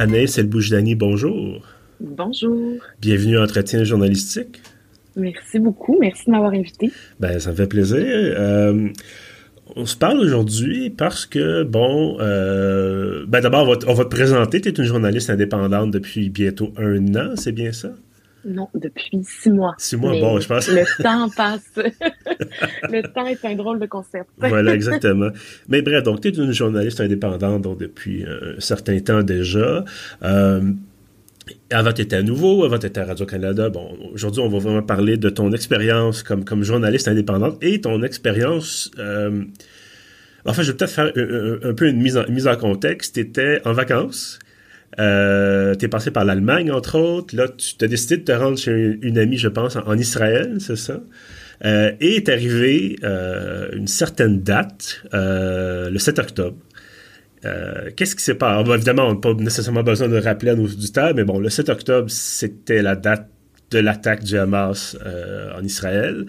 Anaïs Elboujdani, bonjour. Bonjour. Bienvenue à Entretien journalistique. Merci beaucoup. Merci de m'avoir invité. Ben, ça me fait plaisir. Euh, on se parle aujourd'hui parce que, bon, euh, ben d'abord, on, on va, te présenter. Tu es une journaliste indépendante depuis bientôt un an, c'est bien ça? Non, depuis six mois. Six mois, bon, je pense. Le temps passe. le temps est un drôle de concept. voilà, exactement. Mais bref, donc, tu es une journaliste indépendante donc, depuis un certain temps déjà. Euh, avant, tu étais à nouveau, avant, tu étais à Radio-Canada. Bon, aujourd'hui, on va vraiment parler de ton expérience comme, comme journaliste indépendante et ton expérience. Euh, enfin, je vais peut-être faire un, peu une mise en, mise en contexte. Tu étais en vacances. Euh, tu es passé par l'Allemagne, entre autres. Là, tu as décidé de te rendre chez une amie, je pense, en, Israël, c'est ça? Euh, et est arrivé euh, une certaine date, le 7 octobre. Qu'est-ce qui s'est passé? évidemment, on n'a pas nécessairement besoin de rappeler à nos auditeurs, mais bon, le 7 octobre, c'était la date de l'attaque du Hamas en Israël,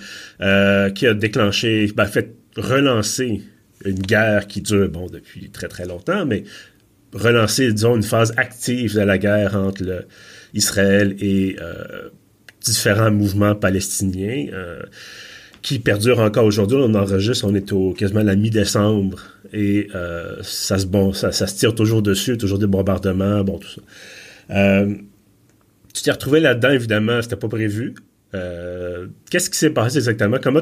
qui a déclenché, ben, fait relancer une guerre qui dure, bon, depuis très très longtemps, mais relancer, disons, une phase active de la guerre entre Israël et différents mouvements palestiniens qui perdure encore aujourd'hui. On enregistre, on est au quasiment la mi-décembre et euh, ça se bon, ça, se tire toujours dessus, toujours des bombardements, bon tout ça. Euh, tu t'es retrouvé là-dedans, évidemment, c'était pas prévu. Euh, qu'est-ce qui s'est passé exactement? Comment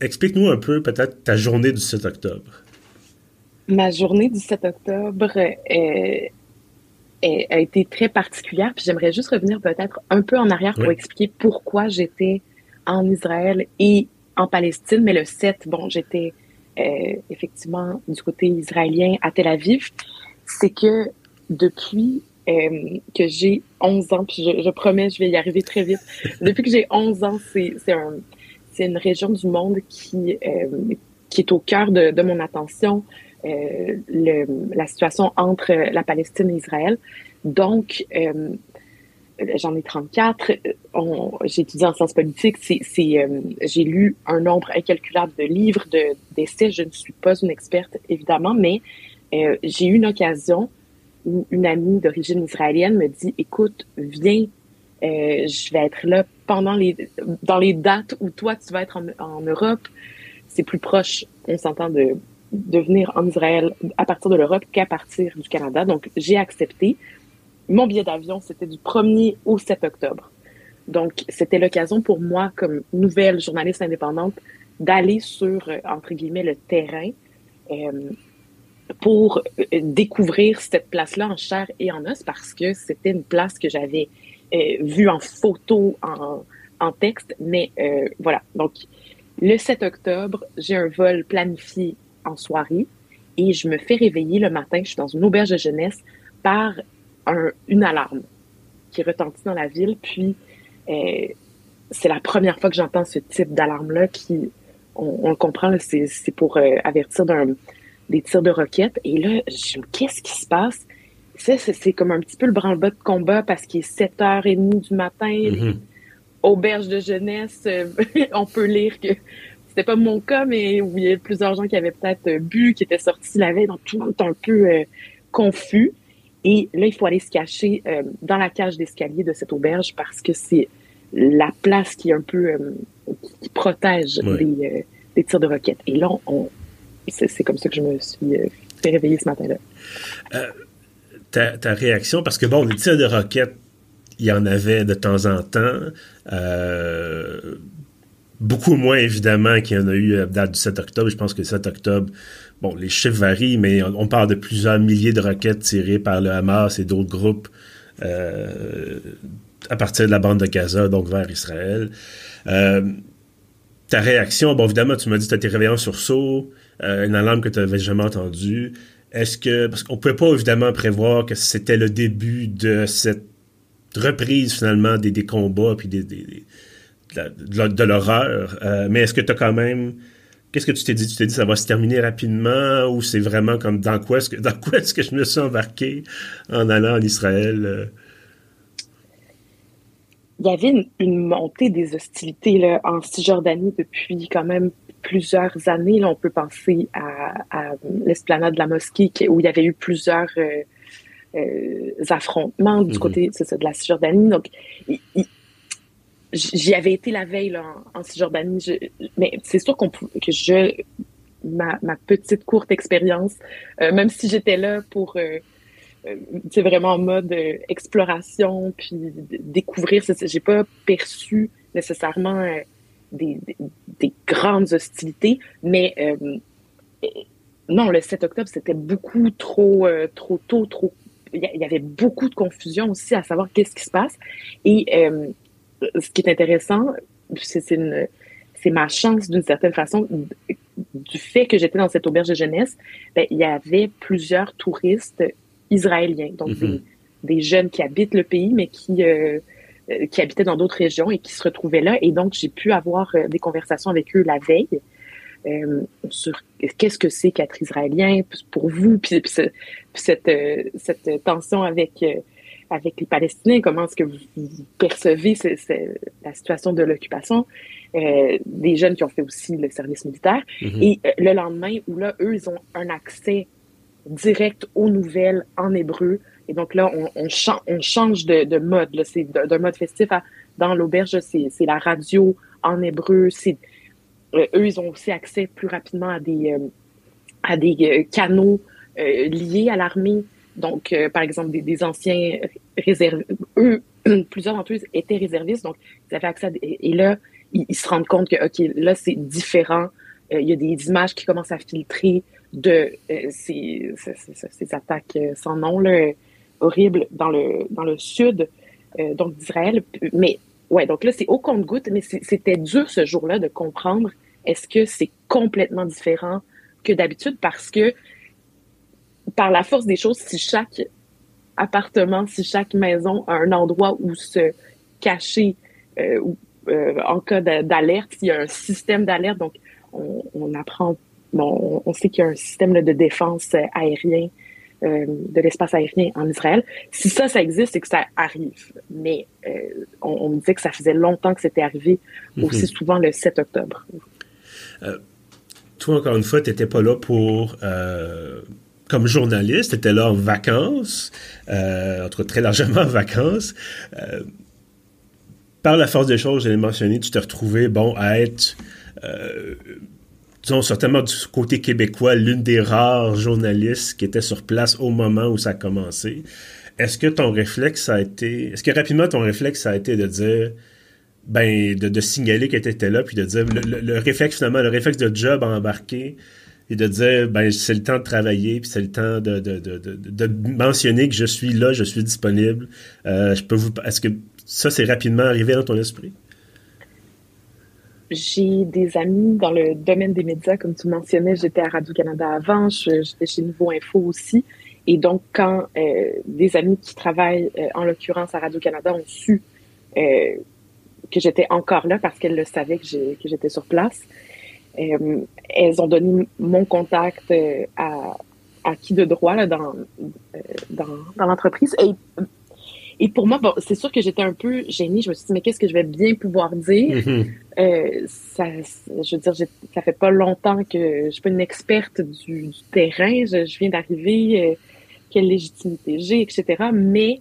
explique-nous un peu peut-être ta journée du 7 octobre. Ma journée du 7 octobre est, a été très particulière, puis j'aimerais juste revenir peut-être un peu en arrière pour expliquer pourquoi j'étais en Israël et en Palestine, mais le 7, bon, j'étais euh, effectivement du côté israélien à Tel Aviv. C'est que depuis euh, que j'ai 11 ans, puis je, promets, je vais y arriver très vite. Depuis que j'ai 11 ans, c'est un, une région du monde qui, euh, qui est au cœur de, de mon attention, euh, le, la situation entre la Palestine et Israël. Donc, euh, j'en ai 34. J'ai étudié en sciences politiques. Euh, j'ai lu un nombre incalculable de livres, de, d'essais. Je ne suis pas une experte, évidemment, mais euh, j'ai eu une occasion où une amie d'origine israélienne me dit, écoute, viens, euh, je vais être là pendant les, dans les dates où toi, tu vas être en, en Europe. C'est plus proche, on s'entend, de, de venir en Israël à partir de l'Europe qu'à partir du Canada. Donc, j'ai accepté. Mon billet d'avion, c'était du 1er au 7 octobre. Donc, c'était l'occasion pour moi, comme nouvelle journaliste indépendante, d'aller sur, euh, entre guillemets, le terrain euh, pour euh, découvrir cette place-là en chair et en os parce que c'était une place que j'avais vue en photo, en, en texte. Mais voilà, donc le 7 octobre, j'ai un vol planifié en soirée et je me fais réveiller le matin, je suis dans une auberge de jeunesse, par une alarme qui retentit dans la ville. Puis, euh, c'est la première fois que j'entends ce type d'alarme-là qui, on, le comprend, c'est pour euh, avertir d'un des tirs de roquettes. Et là, je qu'est-ce qui se passe? C'est comme un petit peu le branle-bas de combat parce qu'il est 7h30 du matin, mm-hmm. auberge de jeunesse, euh, on peut lire que c'était pas mon cas, mais où il y a plusieurs gens qui avaient peut-être bu, qui étaient sortis la veille, donc tout le monde est un peu confus. Et là, il faut aller se cacher euh, dans la cage d'escalier de cette auberge parce que c'est la place qui est un peu euh, qui protège les, euh, tirs de roquettes. Et là, on, c'est comme ça que je me suis fait réveiller ce matin-là. Ta, ta, réaction, parce que bon, les tirs de roquettes, il y en avait de temps en temps. Beaucoup moins, évidemment, qu'il y en a eu à date du 7 octobre. Je pense que le 7 octobre, bon, les chiffres varient, mais on, parle de plusieurs milliers de roquettes tirées par le Hamas et d'autres groupes euh, à partir de la bande de Gaza, donc vers Israël. Euh, ta réaction, bon, évidemment, tu m'as dit que tu été réveillé en sursaut, euh, une alarme que tu n'avais jamais entendue. Est-ce que, parce qu'on pouvait pas évidemment prévoir que c'était le début de cette reprise finalement des, combats puis des, de, de l'horreur, mais est-ce que tu as quand même Qu'est-ce que tu t'es dit? Tu t'es dit ça va se terminer rapidement ou c'est vraiment comme dans quoi est-ce que dans quoi est-ce que je me suis embarqué en allant en Israël? Euh? Il y avait une, montée des hostilités là, en Cisjordanie depuis quand même plusieurs années. Là, on peut penser à, l'esplanade de la mosquée où il y avait eu plusieurs euh, affrontements du mm-hmm. côté de la Cisjordanie. Donc, j'y avais été la veille là, en, Cisjordanie, mais c'est sûr qu'on que je ma, ma petite courte expérience, même si j'étais là pour c'est vraiment en mode exploration puis découvrir. J'ai pas perçu nécessairement des, des, grandes hostilités, mais euh, non, le 7 octobre, c'était beaucoup trop, euh, trop tôt, trop. Il y avait beaucoup de confusion aussi à savoir qu'est-ce qui se passe. Et euh, ce qui est intéressant, c'est ma chance d'une certaine façon du fait que j'étais dans cette auberge de jeunesse. Ben, il y avait plusieurs touristes israéliens, donc des, mm-hmm. des, jeunes qui habitent le pays, mais qui euh, qui habitaient dans d'autres régions et qui se retrouvaient là. Et donc, j'ai pu avoir euh, des conversations avec eux la veille euh, sur qu'est-ce que c'est qu'être israélien pour vous, puis, cette, cette tension avec avec les Palestiniens, comment est-ce que vous, percevez la situation de l'occupation, des jeunes qui ont fait aussi le service militaire. Mm-hmm. Et le lendemain, où là, eux, ils ont un accès direct aux nouvelles en hébreu, et donc là, on, on, on change de, de mode. C'est d'un mode festif à, dans l'auberge, c'est la radio en hébreu. Euh, eux, ils ont aussi accès plus rapidement à des euh, à des euh, canaux liés à l'armée. Donc, par exemple, des, anciens réserves, eux, plusieurs d'entre eux étaient réservistes, donc ils avaient accès à et là, ils, se rendent compte que ok, là c'est différent. il y a des images qui commencent à filtrer de ces, ces, attaques sans nom là horrible dans le, dans le sud euh, d'Israël. Mais ouais, donc là, c'est au compte-goutte, mais c'était dur ce jour-là de comprendre est-ce que c'est complètement différent que d'habitude parce que par la force des choses, si chaque appartement, si chaque maison a un endroit où se cacher euh, euh, en cas d'alerte, il y a un système d'alerte, donc on, on apprend, bon, on sait qu'il y a un système de défense aérien euh, de l'espace aérien en Israël. Si ça, ça existe, c'est que ça arrive. Mais on, me disait que ça faisait longtemps que c'était arrivé, mhm. aussi souvent le 7 octobre. Toi, encore une fois, tu n'étais pas là pour comme journaliste, tu étais là en vacances, euh, entre très largement en vacances. par la force des choses, j'ai mentionné, tu t'es retrouvé, bon, à être disons, certainement du côté québécois, l'une des rares journalistes qui était sur place au moment où ça a commencé. Est-ce que ton réflexe a été, est-ce que rapidement ton réflexe a été de dire, ben, de, signaler que tu étais là, puis de dire, le, réflexe finalement, le réflexe de job à embarquer, et de dire, ben, c'est le temps de travailler, puis c'est le temps de, de, de, de, mentionner que je suis là, je suis disponible. Euh, je peux vous, est-ce que ça, c'est rapidement arrivé dans ton esprit? J'ai des amis dans le domaine des médias, comme tu mentionnais, j'étais à Radio-Canada avant, j'étais chez Nouveau Info aussi. Et donc, quand euh, des amis qui travaillent, euh, en l'occurrence à Radio-Canada, ont su que j'étais encore là parce qu'elles le savaient que j'étais sur place, elles ont donné mon contact à, à qui de droit là, dans, dans, dans l'entreprise. Et et pour moi, bon, c'est sûr que j'étais un peu gênée. Je me suis dit, mais qu'est-ce que je vais bien pouvoir dire? Mm-hmm. euh, ça, je veux dire, ça fait pas longtemps que je suis pas une experte du, du terrain. Je, viens d'arriver. Euh, quelle légitimité j'ai, etc. Mais,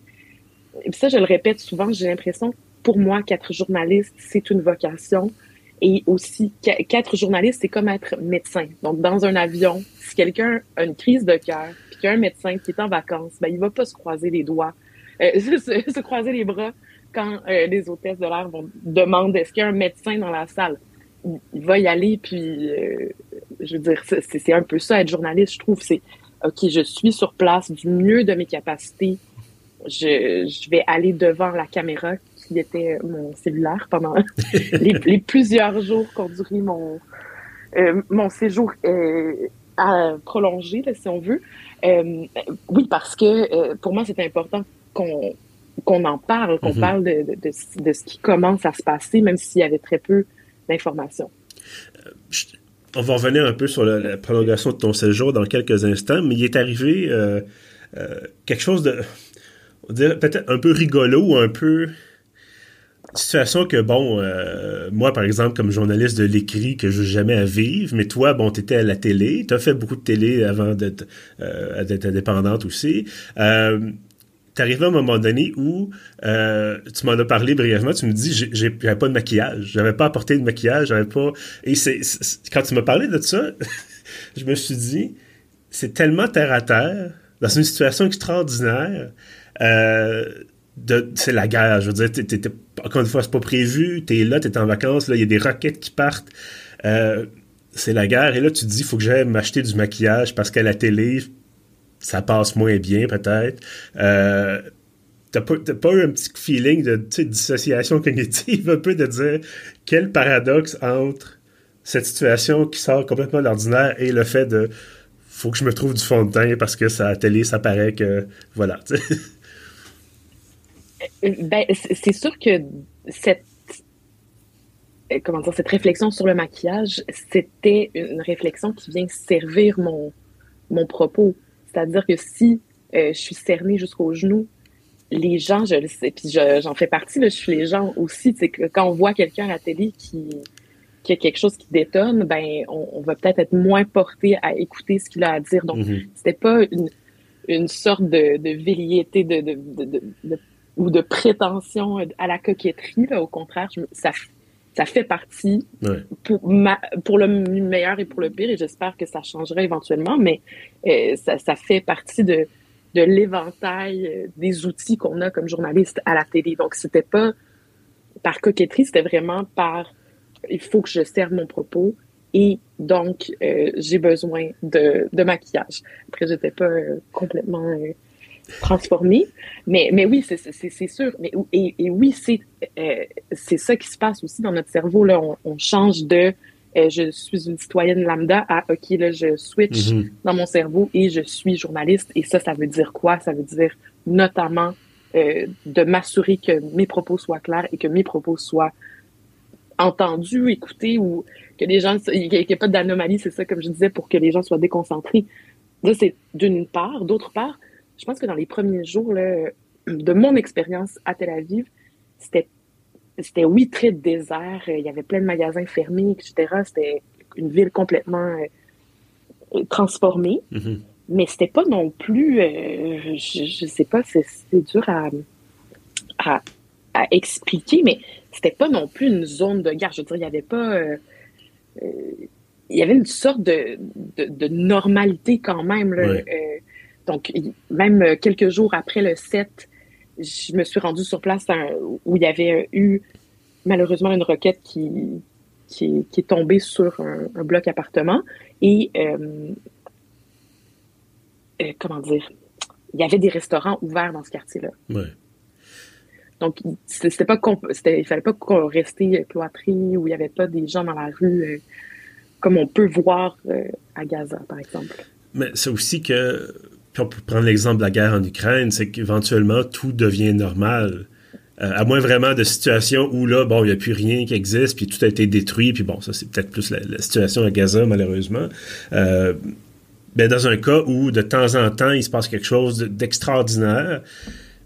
ça, je le répète souvent, j'ai l'impression, pour moi, qu'être journaliste, c'est une vocation. Et aussi, qu'être journaliste, c'est comme être médecin. Donc, dans un avion, si quelqu'un a une crise de cœur, puis qu'il y a un médecin qui est en vacances, ben, il va pas se croiser les doigts euh, se, croiser les bras quand euh, les hôtesses de l'air vont demander est-ce qu'il y a un médecin dans la salle? Il, va y aller, puis euh, je veux dire, c'est un peu ça, être journaliste, je trouve, c'est OK, je suis sur place du mieux de mes capacités. Je, je vais aller devant la caméra qui était mon cellulaire pendant les, plusieurs jours qu'ont duré mon, mon séjour à prolonger, si on veut. oui, parce que pour moi, c'est important qu'on en parle, qu'on mhm. parle de, ce qui commence à se passer, même s'il y avait très peu d'informations. Euh, on va revenir un peu sur la, prolongation de ton séjour dans quelques instants, mais il est arrivé euh, euh, quelque chose de, on dirait peut-être un peu rigolo un peu situation que bon, moi, par exemple, comme journaliste de l'écrit, que je jamais à vivre, mais toi, bon, tu étais à la télé, tu as fait beaucoup de télé avant d'être euh, indépendante aussi. Euh, T'es arrivé à un moment donné où euh, tu m'en as parlé brièvement, tu me dis j'avais pas de maquillage, j'avais pas apporté de maquillage, j'avais pas et c'est quand tu m'as parlé de ça, je me suis dit c'est tellement terre à terre dans une situation extraordinaire. Euh, c'est la guerre. Je veux dire, encore une fois, c'est pas prévu. T'es là, t'es en vacances. Là, il y a des roquettes qui partent. Euh, c'est la guerre. Et là, tu te dis, faut que j'aille m'acheter du maquillage parce qu'à la télé, ça passe moins bien, peut-être. Euh, t'as pas, eu un petit feeling de dissociation cognitive, un peu de dire quel paradoxe entre cette situation qui sort complètement de l'ordinaire et le fait de faut que je me trouve du fond de teint parce que ça, à la télé, ça paraît que. Voilà. ben, c'est sûr que cette comment dire, cette réflexion sur le maquillage, c'était une réflexion qui vient servir mon, mon propos. C'est-à-dire que si euh, je suis cernée jusqu'au genou, les gens, je le sais, puis j'en fais partie, là, je suis les gens aussi, c'est que quand on voit quelqu'un à la télé qui, qui a quelque chose qui détonne, ben on, va peut-être être moins porté à écouter ce qu'il a à dire. Donc, mm-hmm. c'était pas une, une sorte de, de velléité de, de, de ou de prétention à la coquetterie. Là. Au contraire, ça, ça fait partie pour, ma, pour le meilleur et pour le pire, et j'espère que ça changera éventuellement, mais euh, ça, ça, fait partie de, de l'éventail euh, des outils qu'on a comme journaliste à la télé. Donc, c'était pas par coquetterie, c'était vraiment par il faut que je serve mon propos et donc euh, j'ai besoin de, de maquillage. Après, j'étais pas complètement transformé. Mais, mais oui, c'est sûr. Mais, et, et oui, c'est euh, c'est ça qui se passe aussi dans notre cerveau. Là. On, on change de euh, je suis une citoyenne lambda à OK, là, je switch mm-hmm. dans mon cerveau et je suis journaliste. Et ça, ça veut dire quoi? Ça veut dire notamment euh, de m'assurer que mes propos soient clairs et que mes propos soient entendus, écoutés ou que les gens, il n'y ait pas d'anomalie, c'est ça, comme je disais, pour que les gens soient déconcentrés. Ça, c'est d'une part. D'autre part, je pense que dans les premiers jours de mon expérience à Tel Aviv, c'était, c'était oui, très désert. Il y avait plein de magasins fermés, etc. C'était une ville complètement euh, transformée. Mm-hmm. Mais c'était pas non plus, euh, je, ne sais pas, c'est, dur à, à, expliquer, mais c'était pas non plus une zone de guerre. Je veux dire, il y avait pas. Euh, il y avait une sorte de, de, normalité quand même. Là, donc, même euh, quelques jours après le 7, je me suis rendue sur place où il y avait eu malheureusement une roquette qui, qui, est tombée sur un, bloc appartement. Et euh, euh, comment dire, il y avait des restaurants ouverts dans ce quartier-là. Donc, c'était pas il fallait pas rester cloîtré où il n'y avait pas des gens dans la rue comme on peut voir à Gaza, par exemple. Mais c'est aussi que on peut prendre l'exemple de la guerre en Ukraine, c'est qu'éventuellement, tout devient normal. Euh, à moins vraiment de situations où là, bon, il n'y a plus rien qui existe, puis tout a été détruit, puis bon, ça c'est peut-être plus la, situation à Gaza, malheureusement. Euh, ben, dans un cas où de temps en temps il se passe quelque chose d'extraordinaire,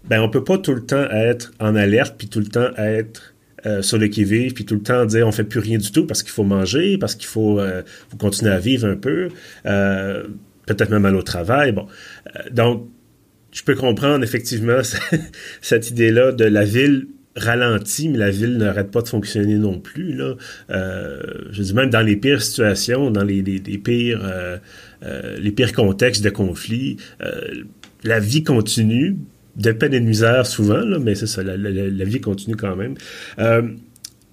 ben on peut pas tout le temps être en alerte, puis tout le temps être euh, sur le qui-vive, puis tout le temps dire on fait plus rien du tout parce qu'il faut manger, parce qu'il faut, faut, continuer à vivre un peu peut-être même à au travail. Bon, euh, donc, je peux comprendre effectivement cette idée-là de la ville ralentie, mais la ville n'arrête pas de fonctionner non plus. Euh, je dis même dans les pires situations, dans les, pires, euh, les pires contextes de conflit, la vie continue, de peine et de misère souvent, mais c'est ça, la, la, vie continue quand même.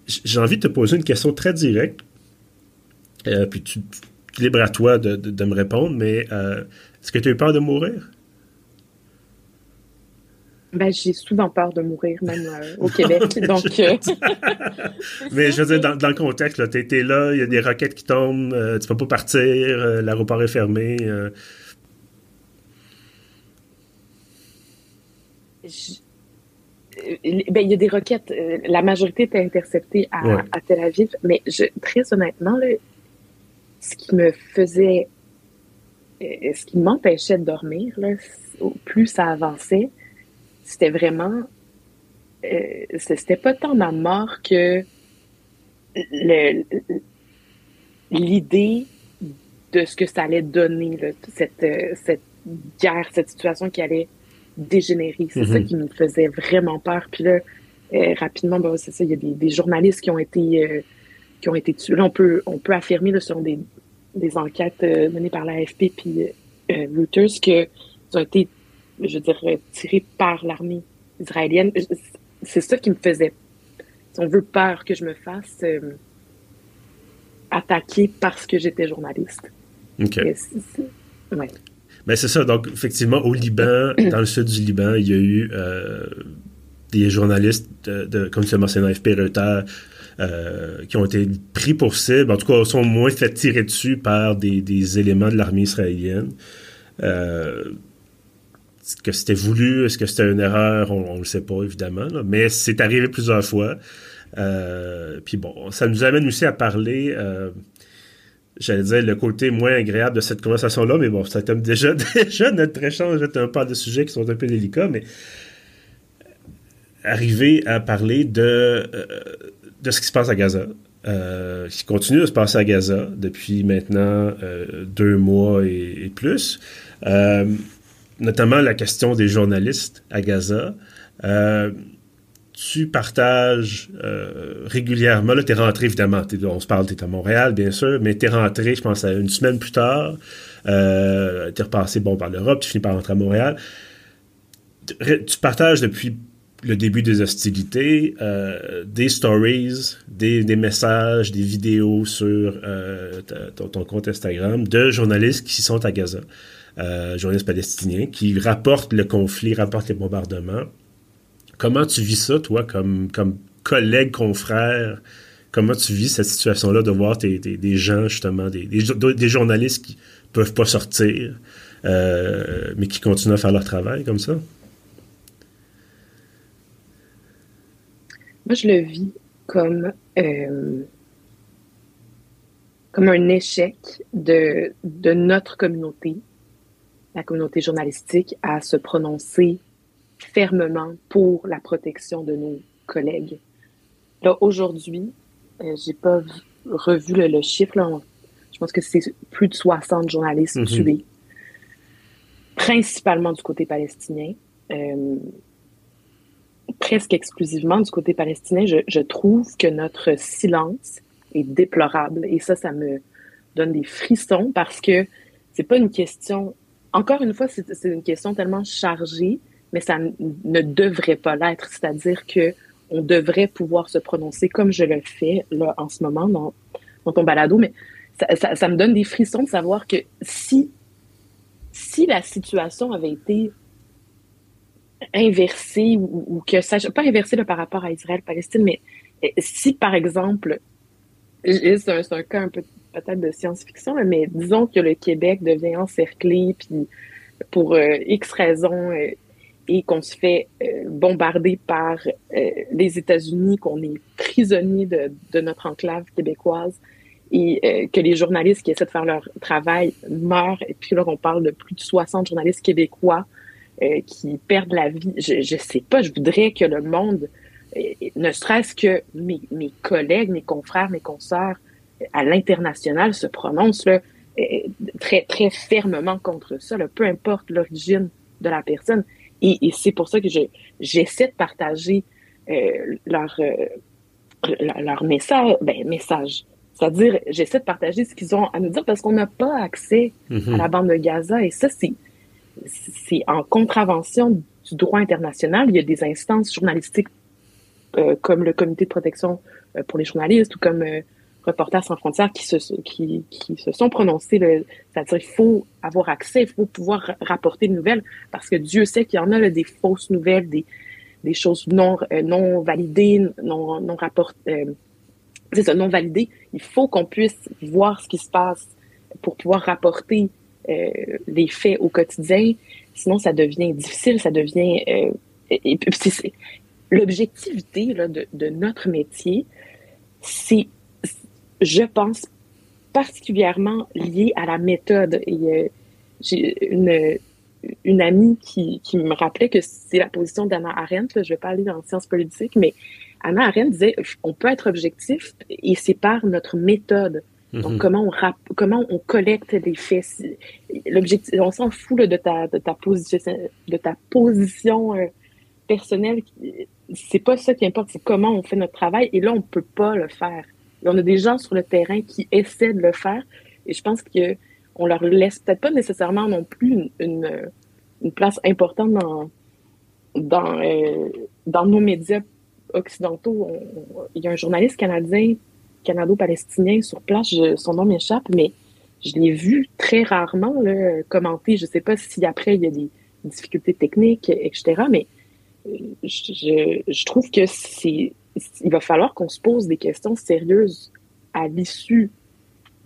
J'ai envie de te poser une question très directe. puis tu, libre à toi de, me répondre, mais euh, est-ce que tu as eu peur de mourir? Ben, j'ai souvent peur de mourir, même euh, au Québec. donc, euh, Mais je veux dire, dans, le contexte, tu étais là, il y a des roquettes qui tombent, tu peux pas partir, l'aéroport est fermé. Ben, il y a des roquettes. la majorité était interceptée à, Tel Aviv, mais je, très honnêtement, là, ce qui me faisait, euh, ce qui m'empêchait de dormir, là, plus ça avançait, c'était vraiment, euh, c'était pas tant ma mort que l'idée de ce que ça allait donner, cette, euh, cette guerre, cette situation qui allait dégénérer. C'est ça mm-hmm. qui me faisait vraiment peur. Puis là, euh, rapidement, ben, c'est ça, il y a des, journalistes qui ont été euh, qui ont été tués. Là, on peut, on peut affirmer là, sur des, des enquêtes menées par l'AFP puis Reuters qu'ils ont été, je veux dire, tirés par l'armée israélienne. C'est ça qui me faisait, si on veut, peur que je me fasse attaquer parce que j'étais journaliste. OK. Mais c'est ça. Donc, effectivement, au Liban, dans le sud du Liban, il y a eu euh, des journalistes, de, comme tu as mentionné, FP Reuters, euh, qui ont été pris pour cible, en tout cas, sont moins fait tirer dessus par des, éléments de l'armée israélienne. Euh, est-ce que c'était voulu? Est-ce que c'était une erreur? On ne le sait pas, évidemment. mais c'est arrivé plusieurs fois. puis bon, ça nous amène aussi à parler j'allais dire, le côté moins agréable de cette conversation-là, mais bon, ça déjà, déjà notre échange est un peu de sujets qui sont un peu délicats, mais arriver à parler de, euh, de ce qui se passe à Gaza, euh, qui continue de se passer à Gaza depuis maintenant euh, deux mois et, plus, notamment la question des journalistes à Gaza tu partages euh, régulièrement. Là, tu es rentré, évidemment. on se parle, tu es à Montréal, bien sûr, mais tu es rentré, je pense, une semaine plus tard. Euh, tu es repassé bon, par l'Europe, tu finis par rentrer à Montréal. Tu partages depuis le début des hostilités euh, des stories, des, messages, des vidéos sur ton, compte Instagram de journalistes qui sont à Gaza, journalistes palestiniens, qui rapportent le conflit, rapportent les bombardements Comment tu vis ça, toi, comme, comme collègue, confrère? Comment tu vis cette situation-là de voir des gens, justement, des, des, journalistes qui peuvent pas sortir, euh, mais qui continuent à faire leur travail comme ça? Moi, je le vis comme, euh, comme un échec de, de notre communauté, la communauté journalistique, à se prononcer fermement pour la protection de nos collègues. Là, aujourd'hui, euh, j'ai pas revu le, chiffre, là, je pense que c'est plus de 60 journalistes mhm. tués, principalement du côté palestinien. Euh, presque exclusivement du côté palestinien, je, trouve que notre silence est déplorable. Et ça, ça me donne des frissons parce que c'est pas une question, encore une fois, c'est une question tellement chargée mais ça ne devrait pas l'être. C'est-à-dire que on devrait pouvoir se prononcer comme je le fais là en ce moment dans, dans ton balado, mais ça, ça, me donne des frissons de savoir que si, si la situation avait été inversée ou, que ça, pas inversée là, par rapport à Israël-Palestine, mais eh, si par exemple, c'est un, un, cas un peu peut-être de science-fiction, mais disons que le Québec devient encerclé, puis pour euh, X raisons, euh, et qu'on se fait euh, bombarder par les États-Unis, qu'on est prisonnier de, de, notre enclave québécoise et que les journalistes qui essaient de faire leur travail meurent. Et puis là, on parle de plus de 60 journalistes québécois qui perdent la vie. Je ne sais pas, je voudrais que le monde, ne serait-ce que mes, mes, collègues, mes confrères, mes consoeurs à l'international se prononcent là, très, très fermement contre ça, là, peu importe l'origine de la personne. Et, c'est pour ça que j'essaie de partager euh, leur, euh, leur message, ben, message. C'est-à-dire, j'essaie de partager ce qu'ils ont à nous dire parce qu'on n'a pas accès à la bande de Gaza. Et ça, c'est, c'est en contravention du droit international. Il y a des instances journalistiques euh, comme le Comité de protection pour les journalistes ou comme Reporters sans frontières qui se, sont prononcés. C'est-à-dire qu'il faut avoir accès, il faut pouvoir rapporter des nouvelles parce que Dieu sait qu'il y en a des fausses nouvelles, des, des choses non, euh, non validées, non, non rapportées. Euh, c'est ça, non validées. Il faut qu'on puisse voir ce qui se passe pour pouvoir rapporter euh, les faits au quotidien. Sinon, ça devient difficile, ça devient... Euh, l'objectivité de, notre métier, c'est je pense, particulièrement lié à la méthode. Et euh, j'ai une, une amie qui, me rappelait que c'est la position d'Anna Arendt, je vais pas aller dans la science politique, mais Anna Arendt disait, on peut être objectif et c'est par notre méthode. Donc, mhm. comment on, comment on collecte les faits? L'objectif, on s'en fout de, ta, de, ta position, de ta position euh, personnelle. C'est pas ça qui importe, c'est comment on fait notre travail. Et là, on peut pas le faire. on a des gens sur le terrain qui essaient de le faire. Et je pense que on leur laisse peut-être pas nécessairement non plus une, une, place importante dans, dans, euh, dans nos médias occidentaux. il y a un journaliste canadien canado-palestinien sur place, son nom m'échappe, mais je l'ai vu très rarement commenter. Je ne sais pas si après il y a des difficultés techniques, etc. Mais euh, je, trouve que c'est, il va falloir qu'on se pose des questions sérieuses à l'issue,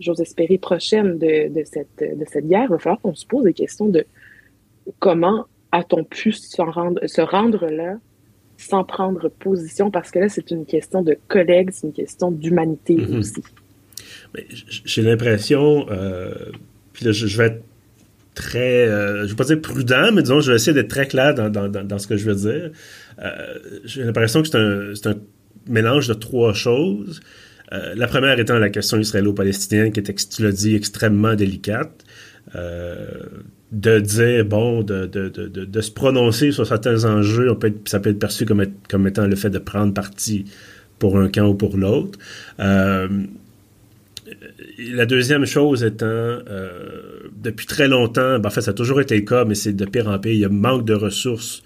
j'ose espérer, prochaine de, cette, de cette guerre. Il va falloir qu'on se pose des questions de comment a-t-on pu rendre, se rendre là sans prendre position, parce que là, c'est une question de collègues, c'est une question d'humanité mhm. aussi. J'ai l'impression, euh, puis là, je, vais être très, euh, je vais pas dire prudent, mais disons, je vais essayer d'être très clair dans, dans, dans, ce que je veux dire. Euh, j'ai l'impression que c'est un, un, mélange de trois choses. la première étant la question israélo-palestinienne, qui est, tu l'as dit, extrêmement délicate de dire, bon, de, se prononcer sur certains enjeux, ça peut être perçu comme, étant le fait de prendre parti pour un camp ou pour l'autre. Euh, la deuxième chose étant, euh, depuis très longtemps, ben, en fait, ça a toujours été le cas, mais c'est de pire en pire, il y a manque de ressources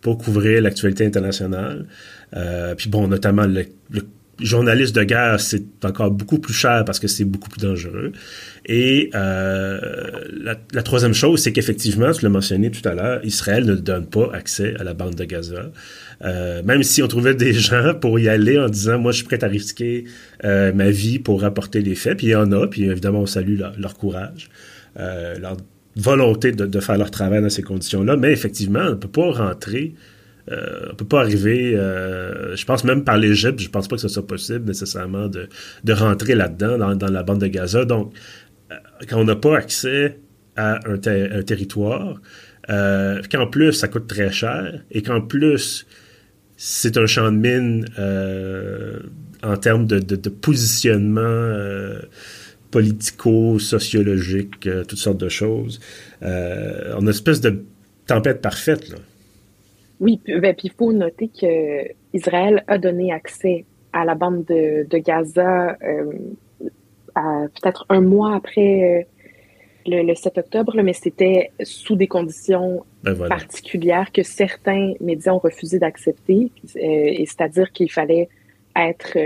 pour couvrir l'actualité internationale. Euh, puis bon, notamment le journaliste de guerre, c'est encore beaucoup plus cher parce que c'est beaucoup plus dangereux. Et euh, la, troisième chose, c'est qu'effectivement, tu l'as mentionné tout à l'heure, Israël ne donne pas accès à la bande de Gaza. Euh, même si on trouvait des gens pour y aller en disant, moi, je suis prêt à risquer euh, ma vie pour rapporter les faits, puis il y en a, puis évidemment, on salue leur, courage, leur volonté de, faire leur travail dans ces conditions-là, mais effectivement, on ne peut pas rentrer euh, on peut pas arriver, je pense même par l'Égypte, je pense pas que ce soit possible nécessairement de, rentrer là-dedans, dans, la bande de Gaza. Donc, quand on n'a pas accès à un, territoire, euh, qu'en plus ça coûte très cher et qu'en plus c'est un champ de mine en termes de, positionnement politico-sociologique, toutes sortes de choses, on a une espèce de tempête parfaite là. Oui, ben, puis il faut noter que Israël a donné accès à la bande de, Gaza euh, peut-être un mois après euh, le, 7 octobre, mais c'était sous des conditions ben, particulières que certains médias ont refusé d'accepter, euh, et c'est-à-dire qu'il fallait être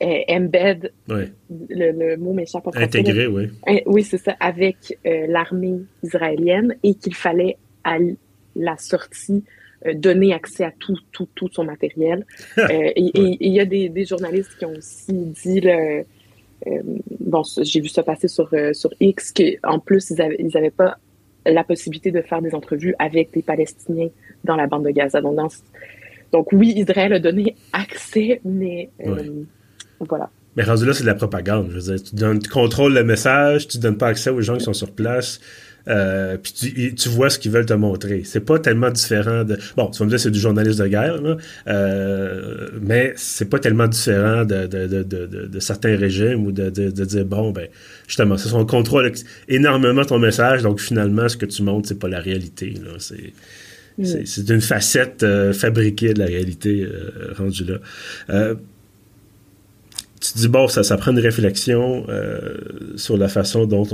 embed, le, mot m'échappe Intégré, oui. Oui, c'est ça, avec l'armée israélienne et qu'il fallait la sortie euh, donner accès à tout, tout, tout son matériel. Euh, et il y a des, des, journalistes qui ont aussi dit, le, euh, bon, j'ai vu ça passer sur, sur X, qu'en plus, ils n'avaient ils avaient pas la possibilité de faire des entrevues avec des Palestiniens dans la bande de Gaza. Donc, donc oui, Israël a donné accès, mais voilà. Mais rendu là, c'est de la propagande. Je veux dire, tu, donnes, tu contrôles le message, tu donnes pas accès aux gens qui sont sur place. Euh, puis tu, tu, vois ce qu'ils veulent te montrer. C'est pas tellement différent de. Bon, tu vas me dire c'est du journaliste de guerre, là, euh, mais c'est pas tellement différent de, de, de, de, certains régimes ou de, de, dire bon ben justement, c'est son contrôle énormément ton message, donc finalement ce que tu montres c'est pas la réalité. Là, c'est mm. c'est une facette euh, fabriquée de la réalité euh, rendue là. Tu te dis, bon, ça, ça prend une réflexion euh, sur la façon dont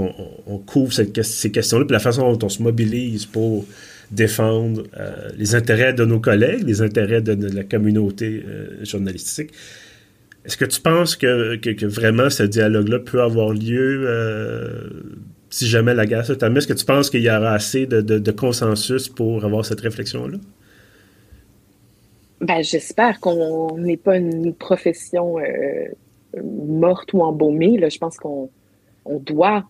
on, couvre ces questions-là, puis la façon dont on se mobilise pour défendre euh, les intérêts de nos collègues, les intérêts de, la communauté euh, journalistique. Est-ce que tu penses que, que, vraiment ce dialogue-là peut avoir lieu si jamais la guerre se termine? Est-ce que tu penses qu'il y aura assez de, de, consensus pour avoir cette réflexion-là? Ben, j'espère qu'on n'est pas une profession morte ou embaumée, là, je pense qu'on on doit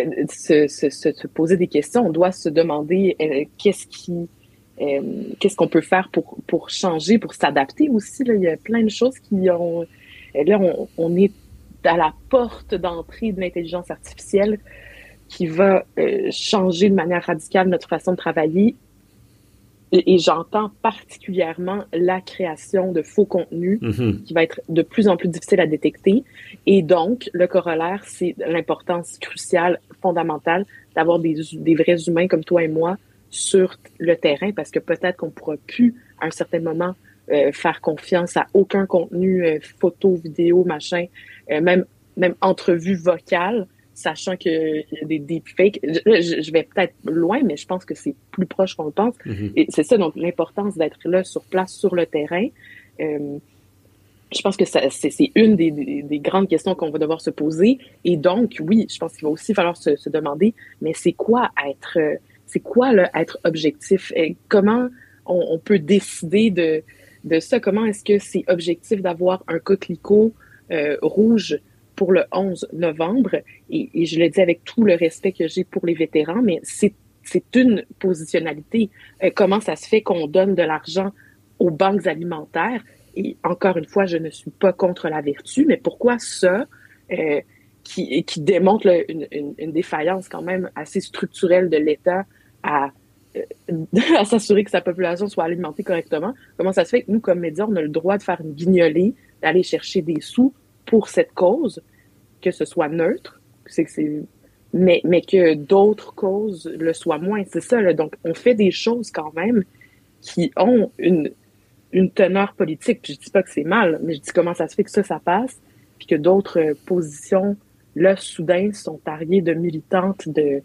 euh, se, se, se, poser des questions, on doit se demander euh, euh, qu'est-ce qu'on peut faire pour, changer, pour s'adapter aussi. Là. Il y a plein de choses qui ont. Là, on, on est à la porte d'entrée de l'intelligence artificielle qui va changer de manière radicale notre façon de travailler. Et, j'entends particulièrement la création de faux contenus mm-hmm. qui va être de plus en plus difficile à détecter. Et donc, le corollaire, c'est l'importance cruciale, fondamentale, d'avoir des, des vrais humains comme toi et moi sur le terrain, parce que peut-être qu'on pourra plus, à un certain moment, euh, faire confiance à aucun contenu, euh, photo, vidéo, machin, euh, même même entrevue vocale, sachant qu'il y a des deepfakes. Je, je vais peut-être loin, mais je pense que c'est plus proche qu'on le pense. Mm-hmm. Et c'est ça, donc l'importance d'être là sur place, sur le terrain. Euh, je pense que c'est une des, des, grandes questions qu'on va devoir se poser. Et donc, oui, je pense qu'il va aussi falloir se, se demander, mais c'est quoi être, c'est quoi le, être objectif? Et comment on, on, peut décider de, de ça? Comment est-ce que c'est objectif d'avoir un coquelicot euh, rouge pour le 11 novembre, et, je le dis avec tout le respect que j'ai pour les vétérans, mais c'est une positionnalité. Euh, comment ça se fait qu'on donne de l'argent aux banques alimentaires? Et encore une fois, je ne suis pas contre la vertu, mais pourquoi ça, euh, qui, qui démontre une, une, défaillance quand même assez structurelle de l'État à, euh, à s'assurer que sa population soit alimentée correctement, comment ça se fait que nous, comme médias, on a le droit de faire une guignolée, d'aller chercher des sous pour cette cause, que ce soit neutre, c'est mais, mais que d'autres causes le soient moins. C'est ça, là. Donc, on fait des choses quand même qui ont une, une teneur politique. Puis je dis pas que c'est mal, mais je dis comment ça se fait que ça, ça passe, puis que d'autres positions, là, soudain, sont tariées de militantes, de,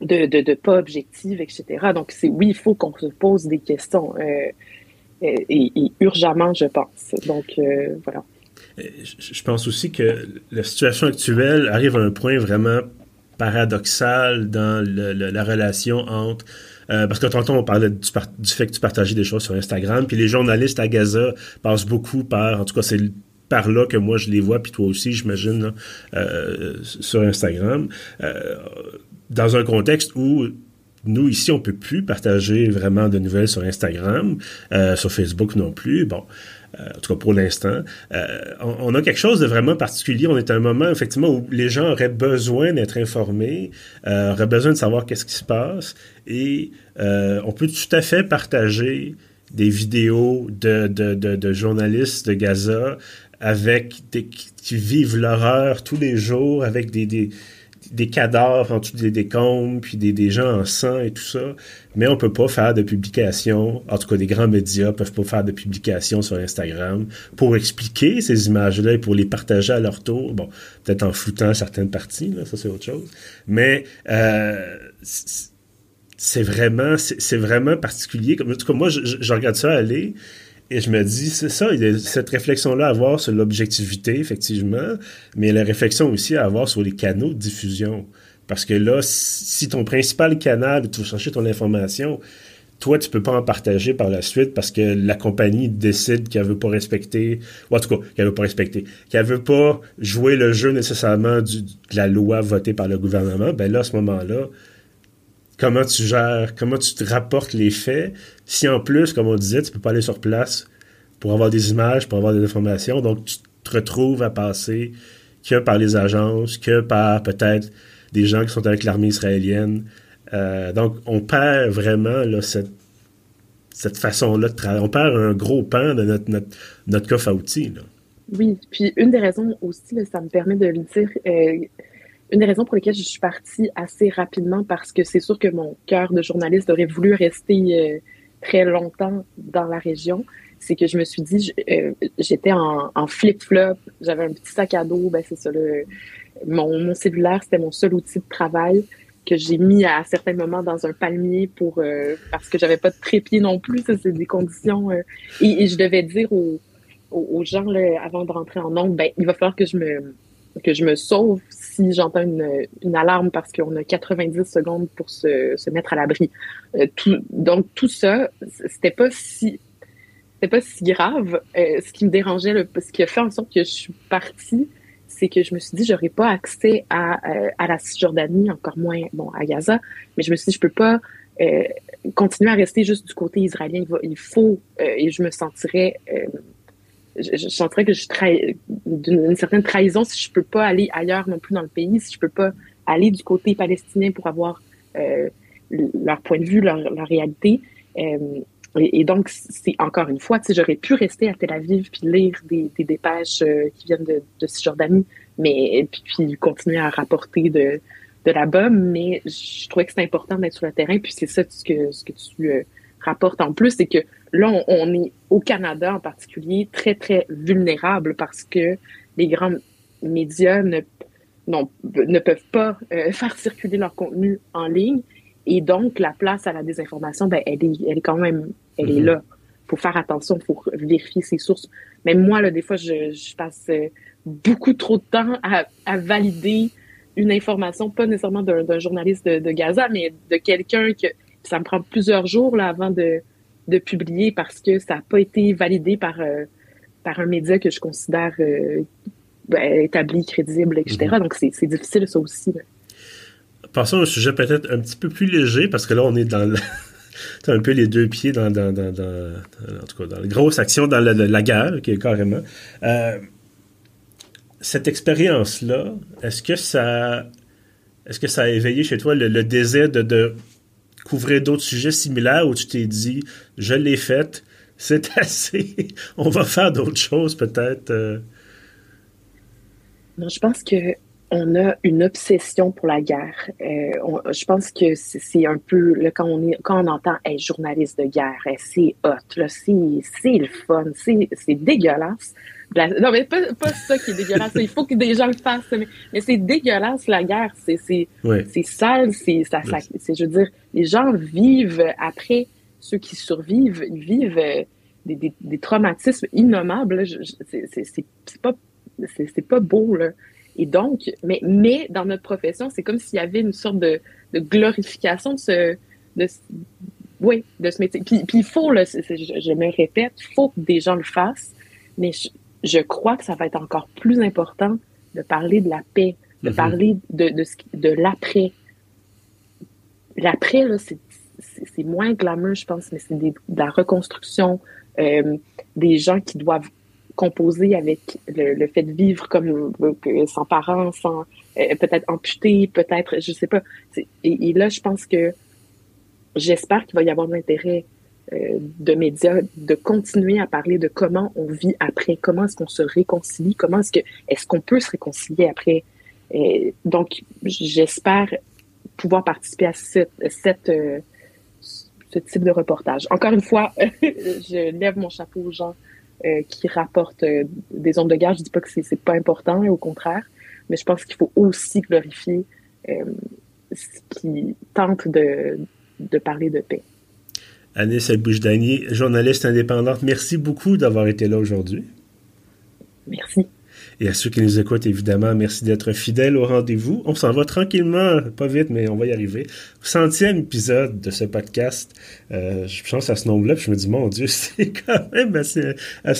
de, de, de pas objectives, etc. Donc, c'est oui, il faut qu'on se pose des questions. Euh, et, et, urgemment, je pense. Donc, euh, voilà. Je pense aussi que la situation actuelle arrive à un point vraiment paradoxal dans la relation entre euh, parce que tantôt on parlait du, fait que tu partageais des choses sur Instagram, puis les journalistes à Gaza passent beaucoup par, en tout cas c'est par là que moi je les vois, puis toi aussi j'imagine euh, sur Instagram, euh, dans un contexte où nous ici on peut plus partager vraiment de nouvelles sur Instagram, sur Facebook non plus. Bon, euh, en tout cas pour l'instant. Euh, on, a quelque chose de vraiment particulier. On est à un moment, effectivement, où les gens auraient besoin d'être informés, euh, auraient besoin de savoir qu'est-ce qui se passe, et on peut tout à fait partager des vidéos de, de, de, journalistes de Gaza avec qui vivent l'horreur tous les jours, avec des des cadavres en dessous des décombres, puis des, des, gens en sang et tout ça. Mais on peut pas faire de publication, en tout cas des grands médias peuvent pas faire de publication sur Instagram pour expliquer ces images-là et pour les partager à leur tour. Bon, peut-être en floutant certaines parties, là, ça c'est autre chose. Mais euh, c'est vraiment, c'est vraiment particulier. Comme, en tout cas, moi, je, je regarde ça aller. Et je me dis, c'est ça, il y a cette réflexion-là à avoir sur l'objectivité, effectivement, mais la réflexion aussi à avoir sur les canaux de diffusion. Parce que là, si ton principal canal, tu veux chercher ton information, toi, tu peux pas en partager par la suite parce que la compagnie décide qu'elle veut pas respecter, ou en tout cas, qu'elle veut pas respecter, qu'elle veut pas jouer le jeu nécessairement du, de la loi votée par le gouvernement, ben là, à ce moment-là, comment tu gères, comment tu te rapportes les faits, si en plus, comme on disait, tu peux pas aller sur place pour avoir des images, pour avoir des informations, donc tu te retrouves à passer que par les agences, que par peut-être des gens qui sont avec l'armée israélienne. Euh, donc, on perd vraiment cette, cette façon-là de travailler. On perd un gros pan de notre, notre, coffre à outils. Oui, puis une des raisons aussi, ça me permet de le dire, euh, une des raisons pour lesquelles je suis partie assez rapidement, parce que c'est sûr que mon cœur de journaliste aurait voulu rester euh, très longtemps dans la région, c'est que je me suis dit, euh, j'étais en, en flip-flop, j'avais un petit sac à dos, ben c'est ça, le, mon, mon cellulaire, c'était mon seul outil de travail que j'ai mis à, certains moments dans un palmier pour euh, parce que j'avais pas de trépied non plus, ça c'est des conditions. et, et, je devais dire aux, aux, gens là, avant de rentrer en nombre, ben il va falloir que je me que je me sauve j'entends une, alarme parce qu'on a 90 secondes pour se, mettre à l'abri. Euh, donc tout ça, c'était pas si c'était pas si grave. Euh, ce qui me dérangeait, le, ce qui a fait en sorte que je suis partie, c'est que je me suis dit j'aurais pas accès à, euh, à la Cisjordanie, encore moins bon à Gaza, mais je me suis dit je peux pas continuer à rester juste du côté israélien. Il, faut et je me sentirais je, je sentirais que je trahis d'une certaine trahison si je peux pas aller ailleurs non plus dans le pays, si je peux pas aller du côté palestinien pour avoir euh, leur point de vue, leur, réalité. et, donc, c'est encore une fois, j'aurais pu rester à Tel Aviv puis lire des, des dépêches qui viennent de, de Cisjordanie, mais puis, puis, continuer à rapporter de, de là-bas, mais je trouvais que c'était important d'être sur le terrain, puis c'est ça ce que, ce que tu rapportes en plus, c'est que là, on, est au Canada en particulier très, très vulnérable parce que les grands médias ne, ne peuvent pas euh, faire circuler leur contenu en ligne. Et donc, la place à la désinformation, ben, elle, est, elle est quand même, elle est mm-hmm. là. Il faut faire attention, il faut vérifier ses sources. Même moi, là, des fois, je, je passe euh, beaucoup trop de temps à, à valider une information, pas nécessairement d'un journaliste de, de, Gaza, mais de quelqu'un que ça me prend plusieurs jours là, avant de, de publier parce que ça n'a pas été validé par, euh, par un média que je considère euh, ben, établi, crédible, etc. Mhm. Donc, c'est difficile, ça aussi. Passons à un sujet peut-être un petit peu plus léger, parce que là, on est dans un peu les deux pieds dans, dans, dans, en tout cas, dans la grosse action, dans la, guerre, qui est carrément. Euh, cette expérience-là, est-ce que ça est-ce que ça a éveillé chez toi le, désir de, de couvrir d'autres sujets similaires où tu t'es dit, je l'ai fait, c'est assez, on va faire d'autres choses peut-être? Euh? Non, je pense que on a une obsession pour la guerre. Euh, je pense que c'est un peu là, quand on est quand on entend être journaliste de guerre, c'est hot, c'est le fun, c'est dégueulasse non, mais pas, pas ça qui est dégueulasse. Il faut que des gens le fassent. Mais, c'est dégueulasse, la guerre. C'est c'est sale. C'est ça, ça je veux dire, les gens vivent après ceux qui survivent, ils vivent euh, des, des, des traumatismes innommables. C'est pas c'est pas beau là. Et donc, mais mais dans notre profession, c'est comme s'il y avait une sorte de, de glorification de ce de, oui, de ce métier. Puis, puis il faut, là, je, je, me répète, il faut que des gens le fassent, mais je, je crois que ça va être encore plus important de parler de la paix, de mhm. parler de, de, de l'après. L'après, c'est moins glamour, je pense, mais c'est de la reconstruction, euh, des gens qui doivent composer avec le, fait de vivre comme euh, sans parents, sans euh, peut-être amputés, peut-être, je sais pas. Et, et, là, je pense que j'espère qu'il va y avoir de l'intérêt de médias de continuer à parler de comment on vit après, comment est-ce qu'on se réconcilie, comment est-ce que est-ce qu'on peut se réconcilier après. Et donc, j'espère pouvoir participer à cette, euh, ce type de reportage. Encore une fois, je lève mon chapeau aux gens euh, qui rapportent des ondes de guerre. Je dis pas que c'est pas important, au contraire, mais je pense qu'il faut aussi glorifier ce qui tente de, de parler de paix. Anis Boujdani, journaliste indépendante, merci beaucoup d'avoir été là aujourd'hui. Merci. Et à ceux qui nous écoutent, évidemment, merci d'être fidèles au rendez-vous. On s'en va tranquillement, pas vite, mais on va y arriver. Centième épisode de ce podcast. Euh, je pense à ce nombre-là, puis je me dis, mon Dieu, c'est quand même assez,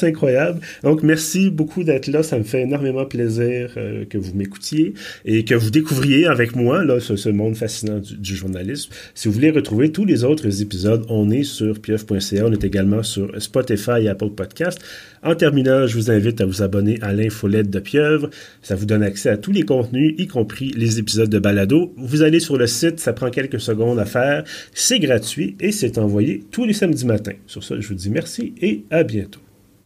incroyable. Donc, merci beaucoup d'être là. Ça me fait énormément plaisir euh, que vous m'écoutiez et que vous découvriez avec moi là, ce, monde fascinant du, journalisme. Si vous voulez retrouver tous les autres épisodes, on est sur pieuf.ca. On est également sur Spotify et Apple Podcast. En terminant, je vous invite à vous abonner à l'infolette de Pieuvre. Ça vous donne accès à tous les contenus, y compris les épisodes de balado. Vous allez sur le site, ça prend quelques secondes à faire. C'est gratuit et c'est envoyé tous les samedis matins. Sur ça, je vous dis merci et à bientôt.